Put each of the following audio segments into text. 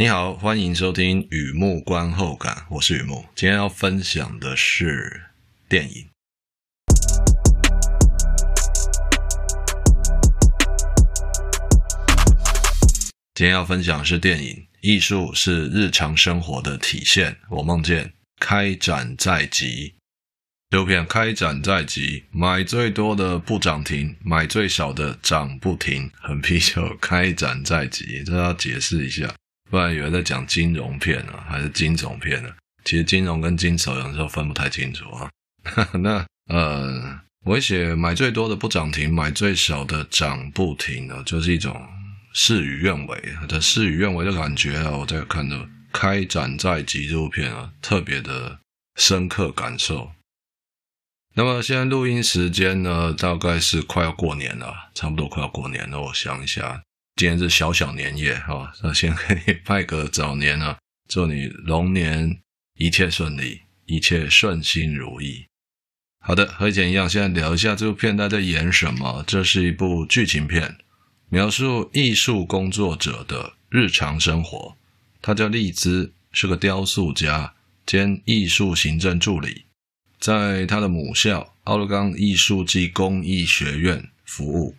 你好，欢迎收听雨木观后感，我是雨木。今天要分享的是电影。今天要分享的是电影。艺术是日常生活的体现。我梦见开展在即，这部片开展在即，买最多的不涨停，买最少的涨不停。很啤酒开展在即，这要解释一下。不然以为在讲金融片啊，还是惊悚片呢、啊？其实金融跟惊悚有时候分不太清楚啊。那呃，我写买最多的不涨停，买最少的涨不停呢，就是一种事与愿违的事与愿违的感觉啊。我在看的《开展在即》这部片啊，特别的深刻感受。那么现在录音时间呢，大概是快要过年了，差不多快要过年了。我想一下。今天是小小年夜哈，那先给你拜个早年啊，祝你龙年一切顺利，一切顺心如意。好的，和以前一样，现在聊一下这部片它在演什么。这是一部剧情片，描述艺术工作者的日常生活。他叫利兹，是个雕塑家兼艺术行政助理，在他的母校奥勒冈艺术暨工艺学院服务。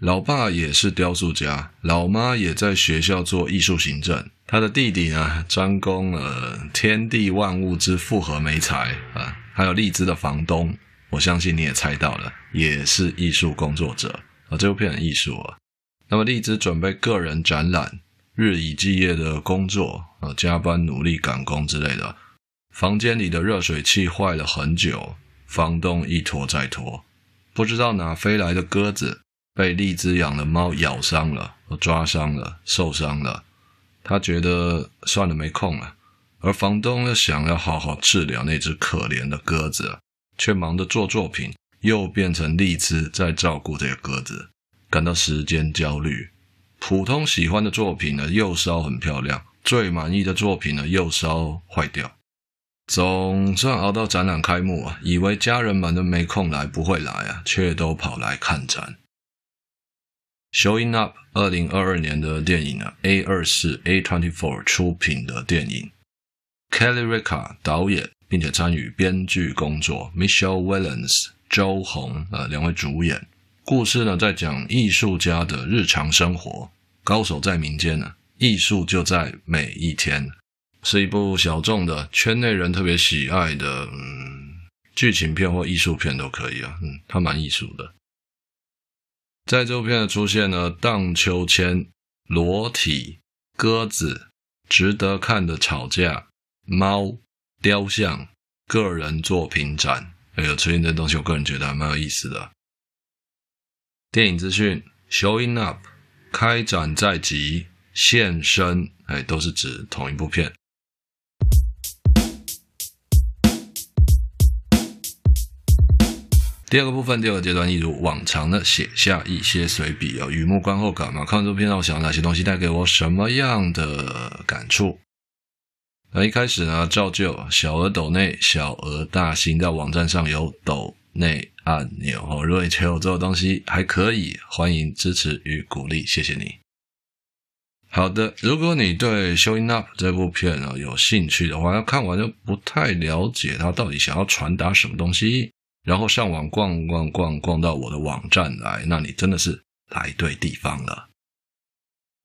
老爸也是雕塑家，老妈也在学校做艺术行政。他的弟弟呢，专攻了天地万物之复合媒材啊。还有荔枝的房东，我相信你也猜到了，也是艺术工作者啊。这部片很艺术啊。那么荔枝准备个人展览，日以继夜的工作啊，加班努力赶工之类的。房间里的热水器坏了很久，房东一拖再拖，不知道哪飞来的鸽子。被荔枝养的猫咬伤了，抓伤了，受伤了。他觉得算了，没空了。而房东又想要好好治疗那只可怜的鸽子，却忙着做作品，又变成荔枝在照顾这个鸽子，感到时间焦虑。普通喜欢的作品呢，又烧很漂亮；最满意的作品呢，又烧坏掉。总算熬到展览开幕啊，以为家人们都没空来，不会来啊，却都跑来看展。Showing Up，二零二二年的电影呢，A 二四 A twenty four 出品的电影，Kelly Reichardt 导演，并且参与编剧工作，Michelle Williams 周红呃两位主演。故事呢在讲艺术家的日常生活，高手在民间呢，艺术就在每一天。是一部小众的圈内人特别喜爱的嗯剧情片或艺术片都可以啊，嗯，它蛮艺术的。在这部片的出现呢，荡秋千、裸体、鸽子、值得看的吵架、猫、雕像、个人作品展，还有出现这东西，我个人觉得还蛮有意思的。电影资讯：Showing Up，开展在即，现身，哎，都是指同一部片。第二个部分，第二个阶段，一如往常的写下一些随笔哦，雨幕观后感嘛。看完这部片，让我想到哪些东西带给我什么样的感触？那一开始呢，照旧小额抖内，小额大型，在网站上有抖内按钮哦。如果你觉得我做的东西还可以，欢迎支持与鼓励，谢谢你。好的，如果你对《Showing Up》这部片啊有兴趣的话，要看完就不太了解他到底想要传达什么东西。然后上网逛逛逛逛到我的网站来，那你真的是来对地方了。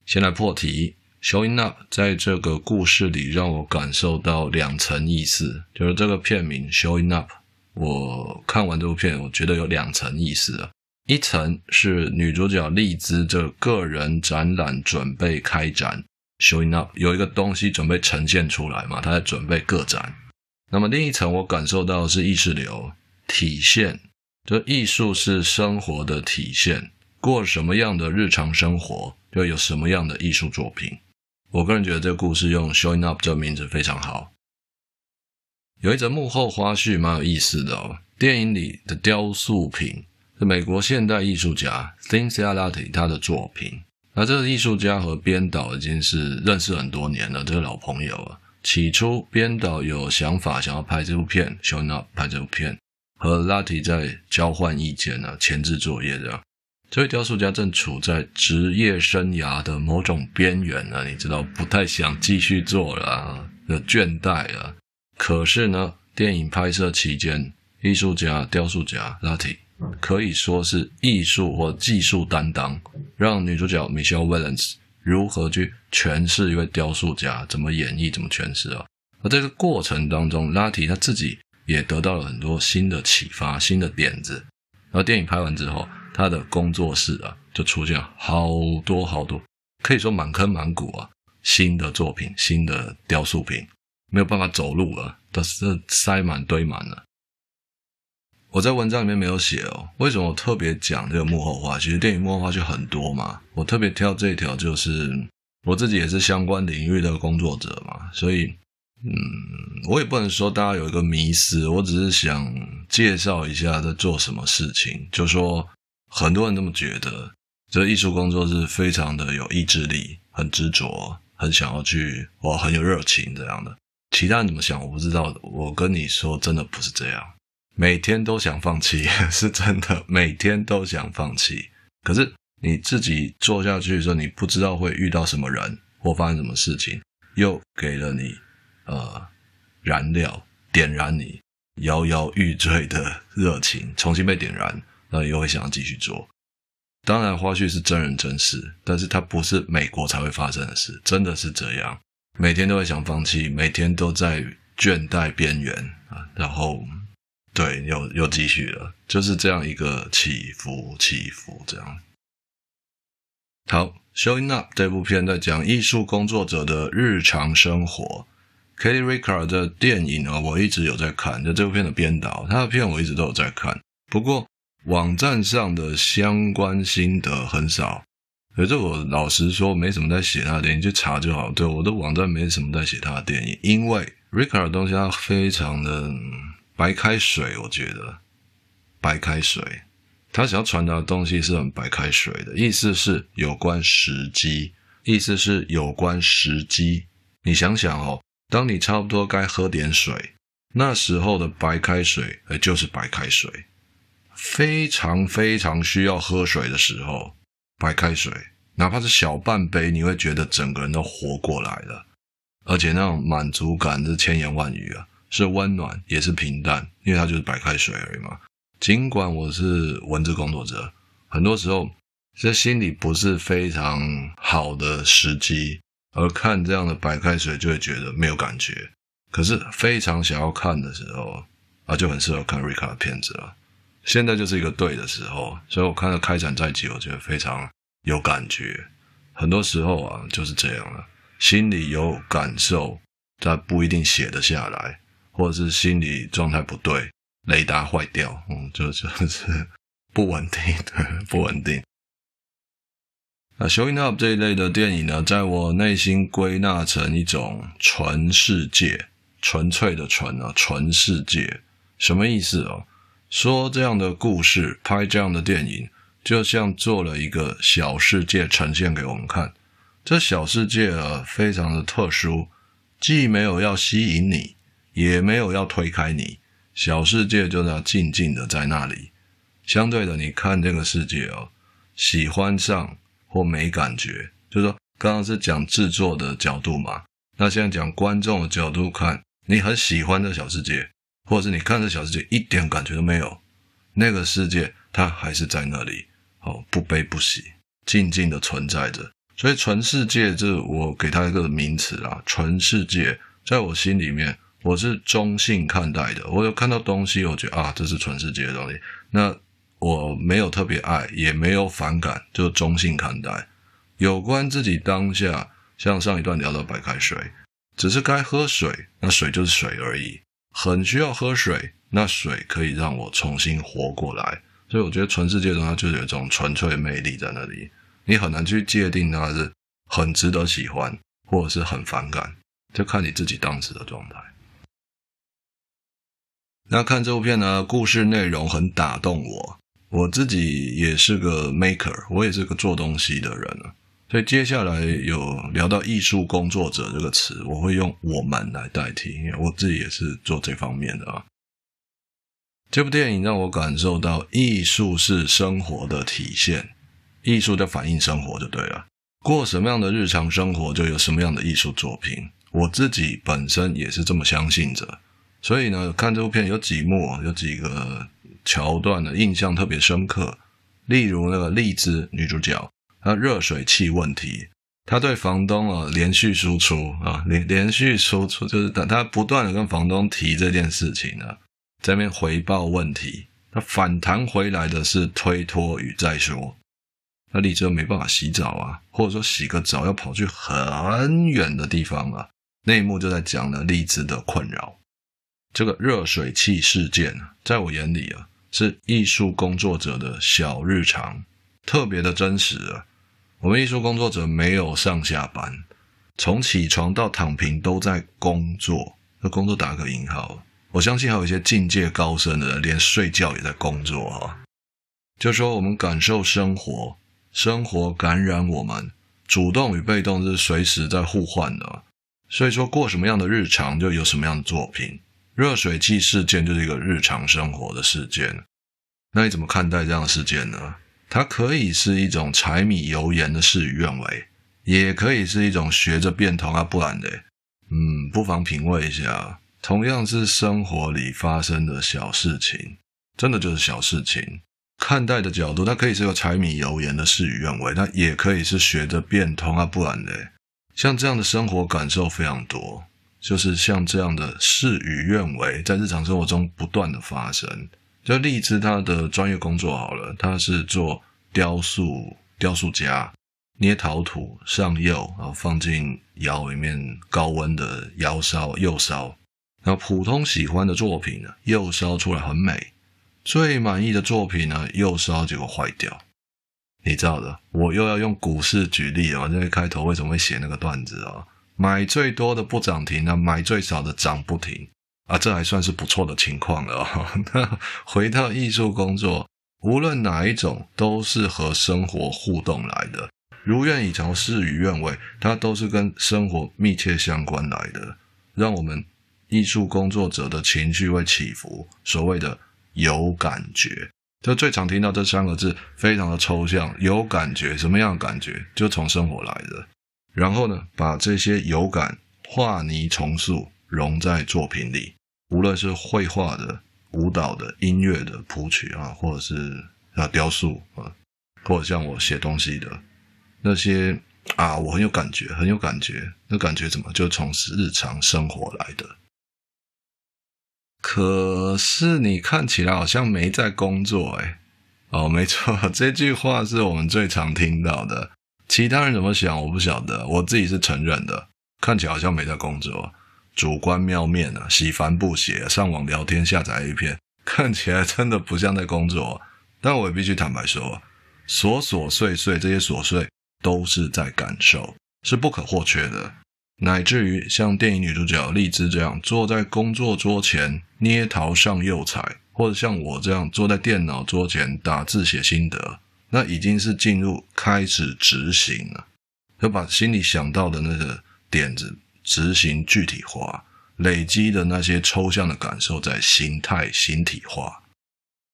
先来破题，Showing Up 在这个故事里让我感受到两层意思，就是这个片名 Showing Up，我看完这部片，我觉得有两层意思。一层是女主角丽兹这个人展览准备开展，Showing Up 有一个东西准备呈现出来嘛，她在准备个展。那么另一层我感受到是意识流。体现，这艺术是生活的体现。过什么样的日常生活，就有什么样的艺术作品。我个人觉得这个故事用 “showing up” 这个名字非常好。有一则幕后花絮蛮有意思的哦。电影里的雕塑品是美国现代艺术家 Cynthia Lahti 他的作品。那这个艺术家和编导已经是认识很多年了，这个老朋友了。起初编导有想法想要拍这部片，“showing up” 拍这部片。和拉提在交换意见呢，前置作业这样，这位雕塑家正处在职业生涯的某种边缘呢，你知道，不太想继续做了啊，的倦怠啊。可是呢，电影拍摄期间，艺术家、雕塑家 Lottie 可以说是艺术或技术担当，让女主角 Michelle Williams 如何去诠释一位雕塑家，怎么演绎，怎么诠释啊。而这个过程当中，Lottie 他自己也得到了很多新的启发、新的点子。而电影拍完之后，他的工作室啊，就出现好多好多，可以说满坑满谷啊，新的作品、新的雕塑品，没有办法走路了，都是塞满堆满了。我在文章里面没有写哦，为什么我特别讲这个幕后花絮？其实电影幕后花絮很多嘛，我特别挑这一条，就是我自己也是相关领域的工作者嘛，所以，嗯，我也不能说大家有一个迷思，我只是想介绍一下在做什么事情。就说很多人这么觉得，这艺术工作是非常的有意志力，很执着，很想要去，哇，很有热情这样的。其他人怎么想我不知道，我跟你说，真的不是这样。每天都想放弃，是真的，每天都想放弃。可是你自己做下去的时候，你不知道会遇到什么人或发生什么事情，又给了你呃燃料，点燃你摇摇欲坠的热情，重新被点燃，那又会想要继续做。当然，花絮是真人真事，但是它不是美国才会发生的事，真的是这样。每天都会想放弃，每天都在倦怠边缘啊，然后。对，又又继续了，就是这样一个起伏起伏这样。好，Showing Up 这部片在讲艺术工作者的日常生活。Kelly Ricard 的电影啊，我一直有在看，就这部片的编导，他的片我一直都有在看。不过网站上的相关心得很少，可是我老实说，没什么在写他的电影，去查就好。对，我的网站没什么在写他的电影，因为 Ricard 的东西他非常的。白开水，我觉得白开水，他想要传达的东西是很白开水的，意思是有关时机，意思是有关时机。你想想哦，当你差不多该喝点水，那时候的白开水，呃，就是白开水。非常非常需要喝水的时候，白开水，哪怕是小半杯，你会觉得整个人都活过来了，而且那种满足感是千言万语啊。是温暖，也是平淡，因为它就是白开水而已嘛。尽管我是文字工作者，很多时候这心里不是非常好的时机，而看这样的白开水就会觉得没有感觉。可是非常想要看的时候啊，就很适合看瑞卡的片子了。现在就是一个对的时候，所以我看到开展在即，我觉得非常有感觉。很多时候啊，就是这样了，心里有感受，但不一定写得下来。或者是心理状态不对，雷达坏掉，嗯，就就是 不稳定，不稳定。那 Showing Up 这一类的电影呢，在我内心归纳成一种纯世界，纯粹的纯啊，纯世界，什么意思哦？说这样的故事，拍这样的电影，就像做了一个小世界呈现给我们看。这小世界啊，非常的特殊，既没有要吸引你。也没有要推开你，小世界就在静静的在那里。相对的，你看这个世界哦，喜欢上或没感觉，就是说刚刚是讲制作的角度嘛，那现在讲观众的角度看，你很喜欢这小世界，或者是你看这小世界一点感觉都没有，那个世界它还是在那里，哦，不悲不喜，静静的存在着。所以纯世界，这我给它一个名词啊，纯世界，在我心里面。我是中性看待的，我有看到东西，我觉得啊，这是纯世界的东西。那我没有特别爱，也没有反感，就中性看待。有关自己当下，像上一段聊到白开水，只是该喝水，那水就是水而已。很需要喝水，那水可以让我重新活过来。所以我觉得纯世界中它就是有一种纯粹魅力在那里，你很难去界定它是很值得喜欢，或者是很反感，就看你自己当时的状态。那看这部片呢，故事内容很打动我。我自己也是个 maker，我也是个做东西的人。所以接下来有聊到艺术工作者这个词，我会用我们来代替，因为我自己也是做这方面的啊。这部电影让我感受到艺术是生活的体现，艺术就反映生活就对了，过什么样的日常生活，就有什么样的艺术作品。我自己本身也是这么相信着，所以呢，看这部片有几幕，有几个桥段的印象特别深刻。例如那个丽兹女主角，她热水器问题。她对房东啊连续输出啊连连续输出，就是她她不断的跟房东提这件事情呢，在那边回报问题，他反弹回来的是推脱与再说。那丽兹没办法洗澡啊，或者说洗个澡要跑去很远的地方啊。那一幕就在讲了丽兹的困扰。这个热水器事件，在我眼里啊，是艺术工作者的小日常，特别的真实啊。我们艺术工作者没有上下班，从起床到躺平都在工作。那工作打个引号，我相信还有一些境界高深的人，连睡觉也在工作哈。就说我们感受生活，生活感染我们，主动与被动是随时在互换的。所以说过什么样的日常，就有什么样的作品。热水器事件就是一个日常生活的事件。那你怎么看待这样的事件呢？它可以是一种柴米油盐的事与愿违，也可以是一种学着变通啊，不然的，嗯，不妨品味一下。同样是生活里发生的小事情，真的就是小事情。看待的角度，它可以是个柴米油盐的事与愿违，它也可以是学着变通啊，不然的，像这样的生活感受非常多，就是像这样的事与愿违，在日常生活中不断的发生。就荔枝他的专业工作好了，他是做雕塑，雕塑家，捏陶土上釉，然后放进窑里面高温的窑烧釉烧。然后普通喜欢的作品呢，釉烧出来很美；最满意的作品呢，釉烧结果坏掉。你知道的，我又要用股市举例啊，这个开头为什么会写那个段子啊？买最多的不涨停，那买最少的涨不停。啊，这还算是不错的情况了哦。那 回到艺术工作，无论哪一种，都是和生活互动来的。如愿以偿，事与愿违，它都是跟生活密切相关来的。让我们艺术工作者的情绪会起伏，所谓的有感觉，就最常听到这三个字，非常的抽象。有感觉，什么样的感觉？就从生活来的。然后呢，把这些有感画泥重塑，融在作品里。无论是绘画的、舞蹈的、音乐的谱曲啊，或者是啊雕塑啊，或者像我写东西的那些啊，我很有感觉，很有感觉。那感觉怎么就从日常生活来的？可是你看起来好像没在工作诶。哦，没错，这句话是我们最常听到的。其他人怎么想我不晓得，我自己是承认的。看起来好像没在工作。主观妙面啊，洗帆布鞋，上网聊天，下载 A 片，看起来真的不像在工作。但我也必须坦白说，琐琐碎碎这些琐碎都是在感受，是不可或缺的。乃至于像电影女主角丽兹这样坐在工作桌前捏陶上釉彩，或者像我这样坐在电脑桌前打字写心得，那已经是进入开始执行了，就把心里想到的那个点子。执行具体化，累积的那些抽象的感受在形态形体化。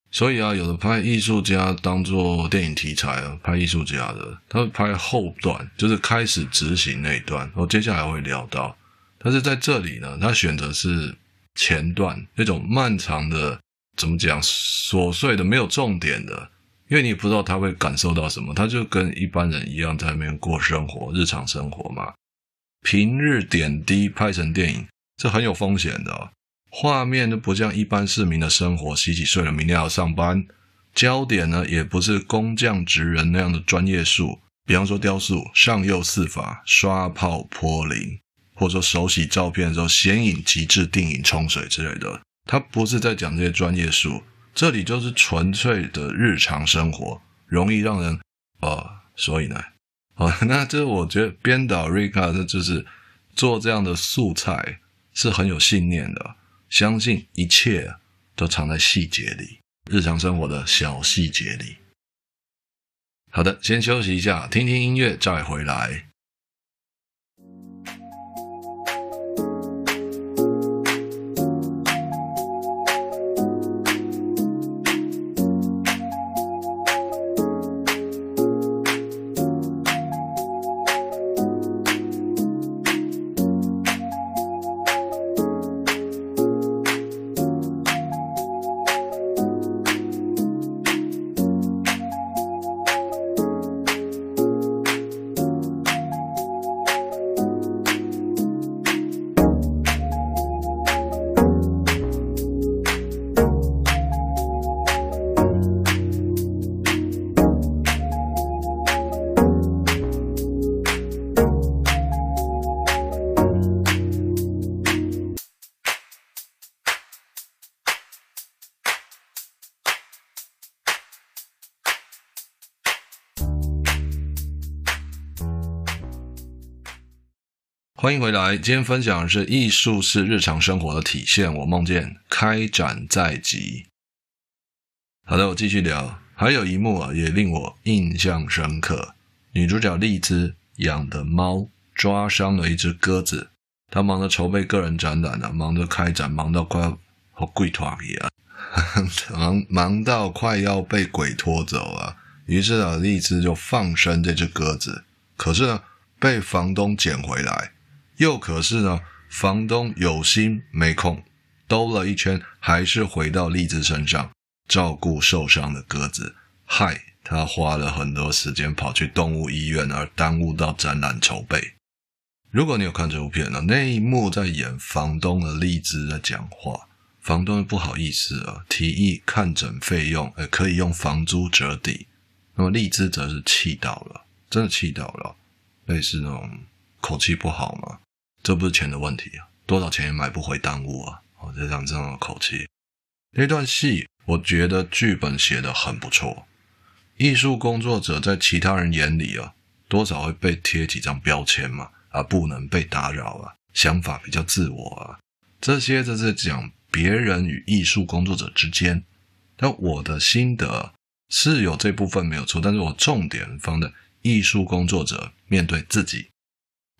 所以啊，有的拍艺术家当做电影题材啊，拍艺术家的，他会拍后段，就是开始执行那一段。我接下来会聊到，但是在这里呢，他选择是前段那种漫长的，怎么讲，琐碎的，没有重点的，因为你不知道他会感受到什么，他就跟一般人一样在那边过生活，日常生活嘛。平日点滴拍成电影，这很有风险的哦。画面都不像一般市民的生活，洗洗睡了，明天要上班。焦点呢，也不是工匠职人那样的专业术，比方说雕塑上釉四法、刷泡泼淋，或者说手洗照片的时候显影极致定影冲水之类的。他不是在讲这些专业术，这里就是纯粹的日常生活，容易让人呃，所以呢。好，那这我觉得编导瑞卡这就是做这样的素材是很有信念的，相信一切都藏在细节里，日常生活的小细节里。好的，先休息一下，听听音乐，再回来。欢迎回来，今天分享的是艺术是日常生活的体现。我梦见开展在即。好的，我继续聊。还有一幕啊，也令我印象深刻。女主角丽兹养的猫抓伤了一只鸽子，她忙着筹备个人展览啊，忙着开展，忙到快要和鬼拖一样，忙忙到快要被鬼拖走啊。于是啊，丽兹就放生这只鸽子，可是呢，被房东捡回来。又可是呢，房东有心没空，兜了一圈，还是回到荔枝身上，照顾受伤的鸽子，害他花了很多时间跑去动物医院，而耽误到展览筹备。如果你有看这部片呢，那一幕在演房东的荔枝在讲话，房东不好意思啊，提议看诊费用，呃，可以用房租折抵。那么荔枝则是气到了，真的气到了，类似那种口气不好嘛。这不是钱的问题啊，多少钱也买不回耽误啊！我就讲这样的口气。那段戏，我觉得剧本写得很不错。艺术工作者在其他人眼里啊，多少会被贴几张标签嘛，啊，不能被打扰啊，想法比较自我啊，这些都是讲别人与艺术工作者之间。但我的心得是有这部分没有错，但是我重点放在艺术工作者面对自己。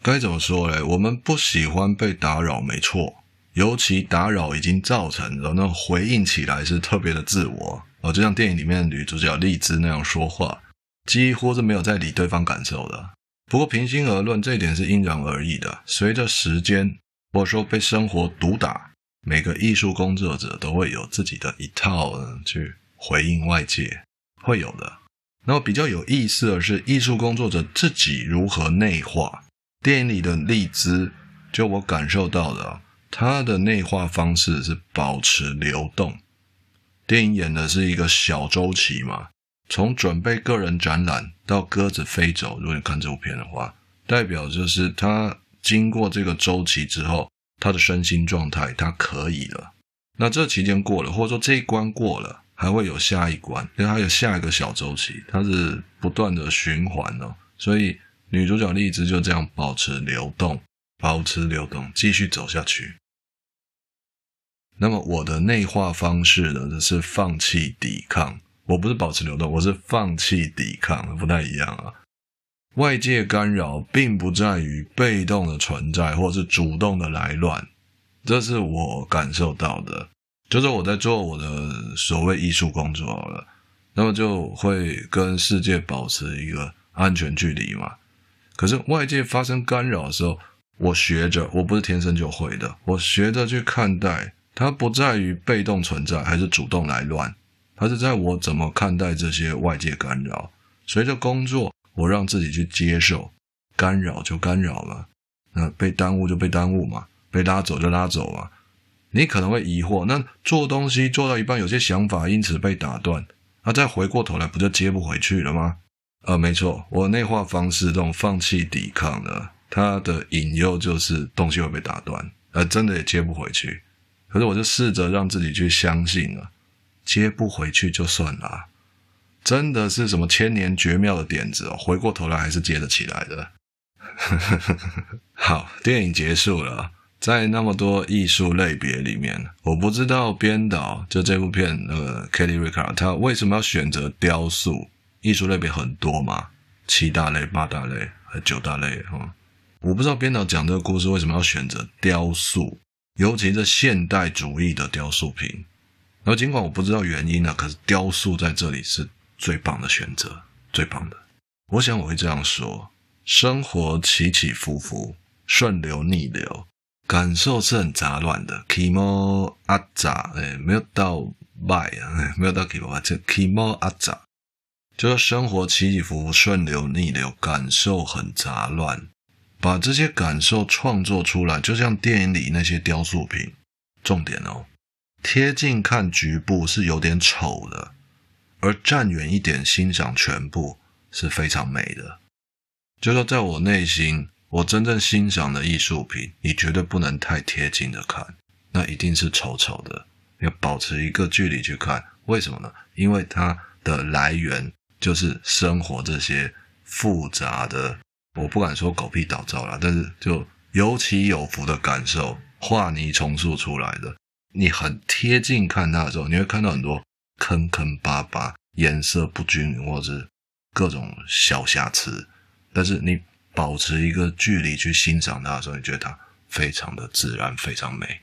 该怎么说嘞？我们不喜欢被打扰，没错。尤其打扰已经造成了，那回应起来是特别的自我哦，就像电影里面的女主角丽兹那样说话，几乎是没有在理对方感受的。不过平心而论，这一点是因人而异的。随着时间，或者说被生活毒打，每个艺术工作者都会有自己的一套去回应外界，会有的。那么比较有意思的是，艺术工作者自己如何内化。电影里的丽兹，就我感受到的，它的内化方式是保持流动。电影演的是一个小周期嘛，从准备个人展览到鸽子飞走。如果你看这部片的话，代表就是他经过这个周期之后，他的身心状态他可以了。那这期间过了，或者说这一关过了，还会有下一关，因为还有下一个小周期，它是不断的循环哦，所以。女主角丽兹就这样保持流动，保持流动，继续走下去。那么我的内化方式呢，是放弃抵抗。我不是保持流动，我是放弃抵抗，不太一样啊。外界干扰并不在于被动的存在，或是主动的来乱，这是我感受到的。就是我在做我的所谓艺术工作了，那么就会跟世界保持一个安全距离嘛。可是外界发生干扰的时候，我学着，我不是天生就会的，我学着去看待它，不在于被动存在还是主动来乱，它是在我怎么看待这些外界干扰。随着工作，我让自己去接受干扰就干扰了，那被耽误就被耽误嘛，被拉走就拉走嘛。你可能会疑惑，那做东西做到一半，有些想法因此被打断，那再回过头来，不就接不回去了吗？呃，没错，我内化方式这种放弃抵抗的，它的隐忧就是东西会被打断，呃，真的也接不回去。可是我就试着让自己去相信了，接不回去就算了，真的是什么千年绝妙的点子哦，回过头来还是接得起来的。好，电影结束了，在那么多艺术类别里面，我不知道编导就这部片呃 Kelly Ricard 他为什么要选择雕塑。艺术类别很多嘛，七大类、八大类、还九大类哈。我不知道编导讲这个故事为什么要选择雕塑，尤其是现代主义的雕塑品。然后尽管我不知道原因呢，可是雕塑在这里是最棒的选择，最棒的。我想我会这样说：生活起起伏伏，顺流逆流，感受是很杂乱的。起毛阿杂，哎，没有到坏啊，没有到起毛啊，这起毛阿杂。就是生活起起伏伏，顺流逆流，感受很杂乱，把这些感受创作出来，就像电影里那些雕塑品。重点哦，贴近看局部是有点丑的，而站远一点欣赏全部是非常美的。就说在我内心，我真正欣赏的艺术品，你绝对不能太贴近的看，那一定是丑丑的。要保持一个距离去看，为什么呢？因为它的来源。就是生活这些复杂的，我不敢说狗屁倒灶啦，但是就有起有伏的感受，画泥重塑出来的。你很贴近看它的时候，你会看到很多坑坑巴巴、颜色不均匀或者是各种小瑕疵。但是你保持一个距离去欣赏它的时候，你觉得它非常的自然，非常美。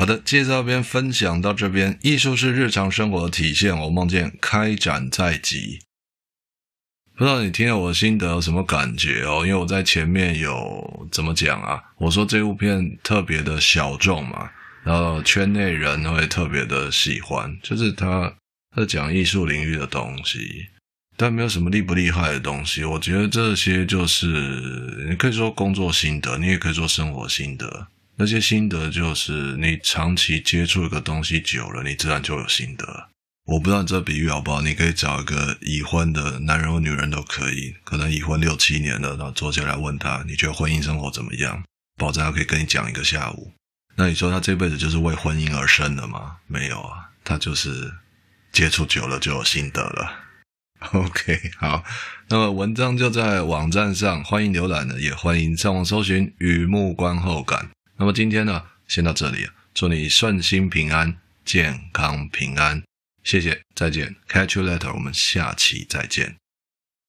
好的，介绍边分享到这边。艺术是日常生活的体现。我梦见开展在即，不知道你听了我的心得有什么感觉哦？因为我在前面有怎么讲啊？我说这部片特别的小众嘛，然后圈内人会特别的喜欢，就是他在讲艺术领域的东西，但没有什么厉不厉害的东西。我觉得这些就是你可以说工作心得，你也可以说生活心得。那些心得就是你长期接触一个东西久了，你自然就有心得。我不知道你这比喻好不好，你可以找一个已婚的男人或女人都可以，可能已婚六七年了，然后坐下来问他，你觉得婚姻生活怎么样？保证他可以跟你讲一个下午。那你说他这辈子就是为婚姻而生的吗？没有啊，他就是接触久了就有心得了。OK，好，那么文章就在网站上，欢迎浏览的，也欢迎上网搜寻雨幕观后感。那么今天呢，先到这里，祝你顺心平安、健康平安，谢谢，再见，Catch you later，我们下期再见。